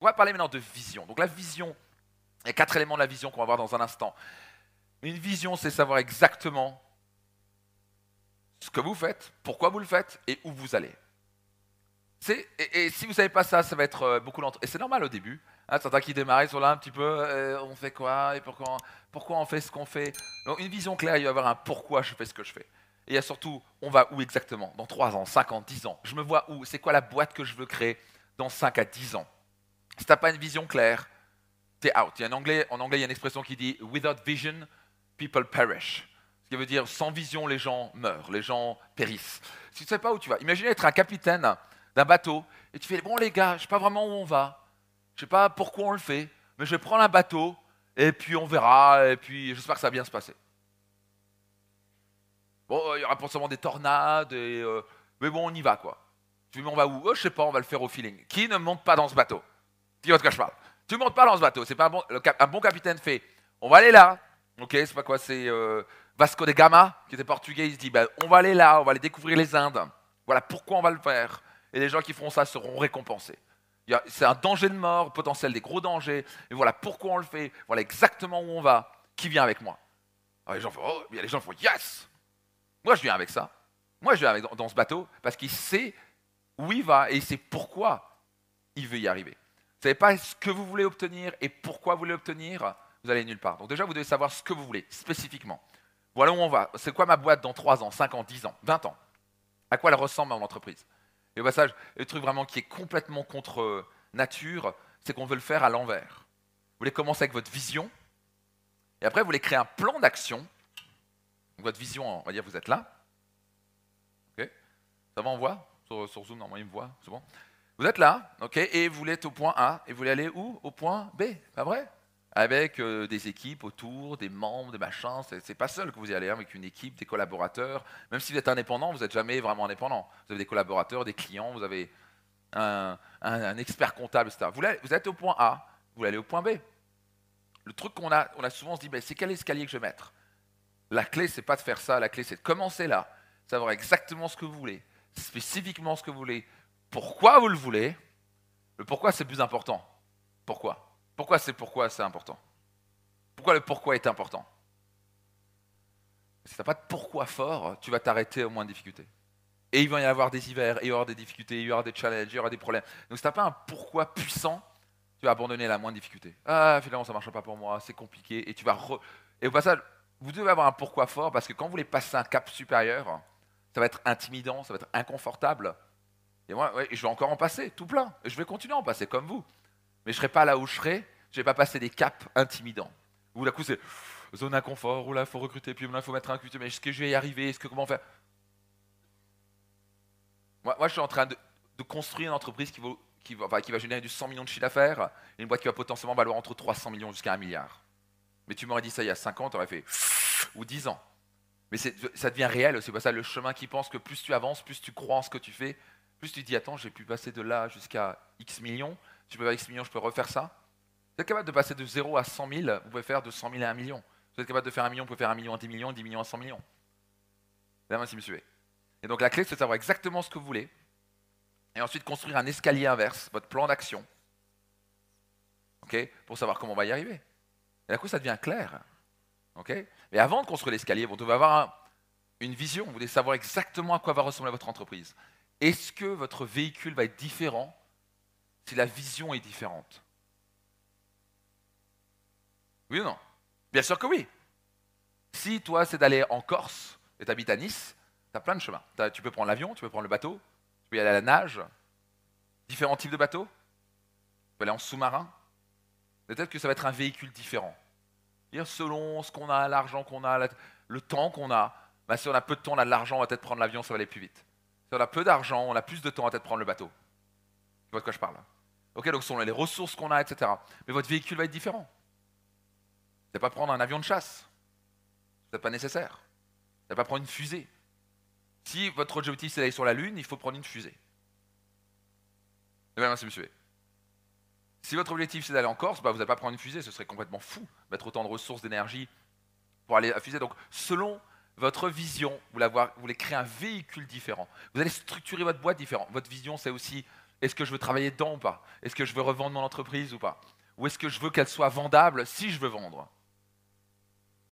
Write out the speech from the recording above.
On va parler maintenant de vision. Donc la vision, il y a quatre éléments de la vision qu'on va voir dans un instant. Une vision, c'est savoir exactement ce que vous faites, pourquoi vous le faites et où vous allez. Et, si vous ne savez pas ça, ça va être euh, beaucoup d'entre... Et c'est normal au début. Hein, certains qui démarrent, sont là un petit peu, euh, on fait quoi et pourquoi, pourquoi on fait ce qu'on fait. Donc une vision claire, il va y avoir un pourquoi je fais ce que je fais. Et il y a surtout, on va où exactement? Dans 3 ans, 5 ans, 10 ans Je me vois où? C'est quoi la boîte que je veux créer dans 5 à 10 ans? Si tu n'as pas une vision claire, tu es out. Il y a anglais, en anglais, il y a une expression qui dit Without vision, people perish. Ce qui veut dire sans vision, les gens meurent, les gens périssent. Si tu ne sais pas où tu vas, imaginez être un capitaine d'un bateau et tu fais Bon, les gars, je ne sais pas vraiment où on va, je ne sais pas pourquoi on le fait, mais je vais prendre un bateau et puis on verra, et puis j'espère que ça va bien se passer. Bon, il y aura forcément des tornades, euh, mais bon, on y va, quoi. Tu dis, on va où? Oh, Je sais pas, on va le faire au feeling. Qui ne monte pas dans ce bateau? Tu vois de quoi je parle ne montes pas dans ce bateau. C'est pas un bon, un bon capitaine fait. On va aller là. Ok, c'est pas quoi C'est euh, Vasco de Gama, qui était portugais. Il se dit, ben, on va aller là, on va aller découvrir les Indes. Voilà pourquoi on va le faire. Et les gens qui feront ça seront récompensés. C'est un danger de mort, potentiel des gros dangers. Et voilà pourquoi on le fait. Voilà exactement où on va. Qui vient avec moi? Alors les gens font, oh, les gens font yes Moi, je viens avec ça. Moi, je viens avec, dans ce bateau parce qu'il sait où il va et il sait pourquoi il veut y arriver. Ne savez pas ce que vous voulez obtenir et pourquoi vous voulez obtenir, vous allez nulle part. Donc déjà, vous devez savoir ce que vous voulez, spécifiquement. Voilà où on va. C'est quoi ma boîte dans 3 ans, 5 ans, 10 ans, 20 ans? À quoi elle ressemble mon entreprise? Et au passage, le truc vraiment qui est complètement contre nature, c'est qu'on veut le faire à l'envers. Vous voulez commencer avec votre vision, et après, vous voulez créer un plan d'action. Votre vision, on va dire, vous êtes là. Ça va, on voit? Sur, sur, Zoom, normalement, il me voit, c'est bon? Vous êtes là, ok, et vous voulez être au point A, et vous voulez aller où? Au point B, pas vrai? Avec euh, des équipes autour, des membres, des machins. Ce n'est pas seul que vous y allez, hein, avec une équipe, des collaborateurs. Même si vous êtes indépendant, vous n'êtes jamais vraiment indépendant. Vous avez des collaborateurs, des clients, vous avez un, expert comptable, etc. Vous, êtes au point A, vous allez au point B. Le truc qu'on a, on a souvent se dit, ben, c'est quel escalier que je vais mettre? La clé, c'est pas de faire ça, la clé, c'est de commencer là, savoir exactement ce que vous voulez, spécifiquement ce que vous voulez, pourquoi vous le voulez. Le pourquoi, c'est plus important. Pourquoi? Pourquoi c'est pourquoi c'est important? Pourquoi le pourquoi est important? Si tu n'as pas de pourquoi fort, tu vas t'arrêter au moins de difficultés. Et il va y avoir des hivers, et il y aura des difficultés, il y aura des challenges, il y aura des problèmes. Donc si tu n'as pas un pourquoi puissant, tu vas abandonner la moindre difficulté. Ah, finalement, ça ne marche pas pour moi, c'est compliqué. Et tu vas Et au passage, vous devez avoir un pourquoi fort, parce que quand vous voulez passer un cap supérieur, ça va être intimidant, ça va être inconfortable. Et moi, je vais encore en passer, tout plein. Et je vais continuer à en passer comme vous mais je ne serai pas là où je serai, je ne vais pas passer des caps intimidants. Où d'un coup c'est zone inconfort, où là il faut recruter, puis là il faut mettre un QT, mais est-ce que je vais y arriver, est-ce que comment faire? Moi, je suis en train de, construire une entreprise qui, va, générer du 100 millions de chiffre d'affaires, une boîte qui va potentiellement valoir entre 300 millions jusqu'à 1 milliard. Mais tu m'aurais dit ça il y a 5 ans, tu aurais fait ou 10 ans. Mais ça devient réel, c'est pas ça le chemin qui pense que plus tu avances, plus tu crois en ce que tu fais, plus tu dis attends, j'ai pu passer de là jusqu'à X millions, tu peux faire X millions, je peux refaire ça. Vous êtes capable de passer de 0 à 100 000, vous pouvez faire de 100 000 à 1 million. Vous êtes capable de faire 1 million, vous pouvez faire 1 million à 10 millions, 10 millions à 100 millions. Là, si vous Et donc la clé, c'est de savoir exactement ce que vous voulez. Et ensuite construire un escalier inverse, votre plan d'action. ok? Pour savoir comment on va y arriver. Et d'un coup, ça devient clair. ok? Mais avant de construire l'escalier, vous devez avoir une vision. Vous devez savoir exactement à quoi va ressembler votre entreprise. Est-ce que votre véhicule va être différent si la vision est différente? Oui ou non? Bien sûr que oui. Si toi, c'est d'aller en Corse et tu habites à Nice, tu as plein de chemins. Tu peux prendre l'avion, tu peux prendre le bateau, tu peux y aller à la nage, différents types de bateaux, tu peux aller en sous-marin? Peut-être que ça va être un véhicule différent. Selon ce qu'on a, l'argent qu'on a, le temps qu'on a, si on a peu de temps, on a de l'argent, on va peut-être prendre l'avion, ça va aller plus vite. Si on a peu d'argent, on a plus de temps, va peut-être prendre le bateau. Tu vois de quoi je parle Ok, donc ce sont les ressources qu'on a, etc. Mais votre véhicule va être différent. Vous n'allez pas prendre un avion de chasse. Ce n'est pas nécessaire. Vous n'allez pas prendre une fusée. Si votre objectif c'est d'aller sur la Lune, il faut prendre une fusée. Eh merci monsieur. Si votre objectif c'est d'aller en Corse, bah, vous n'allez pas prendre une fusée, ce serait complètement fou mettre autant de ressources, d'énergie pour aller à fusée. Donc selon votre vision, vous, voulez créer un véhicule différent. Vous allez structurer votre boîte différent. Votre vision c'est aussi Est-ce que je veux travailler dedans ou pas? Est-ce que je veux revendre mon entreprise ou pas? Ou est-ce que je veux qu'elle soit vendable si je veux vendre?